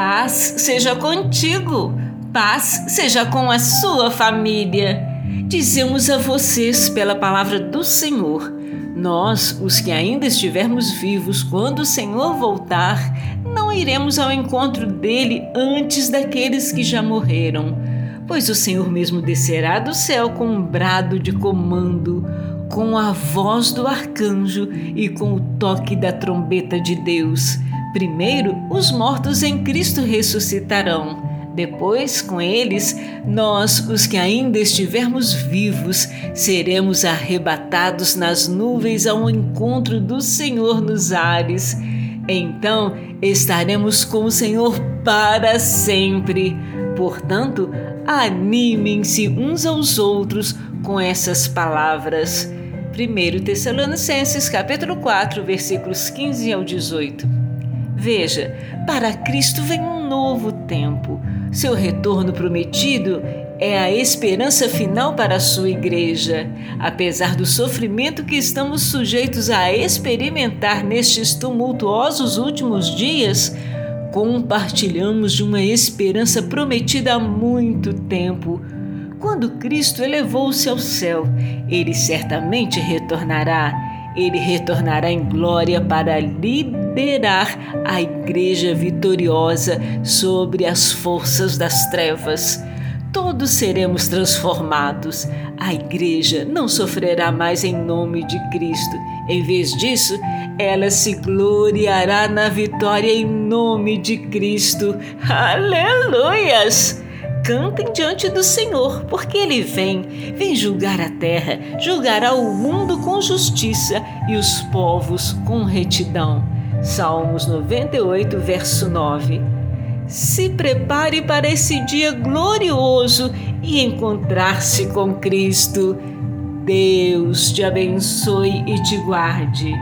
Paz seja contigo, paz seja com a sua família. Dizemos a vocês, pela palavra do Senhor, nós, os que ainda estivermos vivos quando o Senhor voltar, não iremos ao encontro dele antes daqueles que já morreram, pois o Senhor mesmo descerá do céu com um brado de comando, com a voz do arcanjo e com o toque da trombeta de Deus Primeiro, os mortos em Cristo ressuscitarão. Depois, com eles, nós, os que ainda estivermos vivos, seremos arrebatados nas nuvens ao encontro do Senhor nos ares. Então, estaremos com o Senhor para sempre. Portanto, animem-se uns aos outros com essas palavras. 1 Tessalonicenses capítulo 4, versículos 15 ao 18. Veja, para Cristo vem um novo tempo. Seu retorno prometido é a esperança final para a sua igreja. Apesar do sofrimento que estamos sujeitos a experimentar nestes tumultuosos últimos dias, compartilhamos de uma esperança prometida há muito tempo. Quando Cristo elevou-se ao céu, ele certamente retornará ele retornará em glória para liderar a igreja vitoriosa sobre as forças das trevas. Todos seremos transformados. A igreja não sofrerá mais em nome de Cristo. Em vez disso, ela se gloriará na vitória em nome de Cristo. Aleluias! Cantem diante do Senhor, porque ele vem, vem julgar a terra, julgará o mundo com justiça e os povos com retidão. Salmos 98, verso 9. Se prepare para esse dia glorioso e encontrar-se com Cristo. Deus te abençoe e te guarde.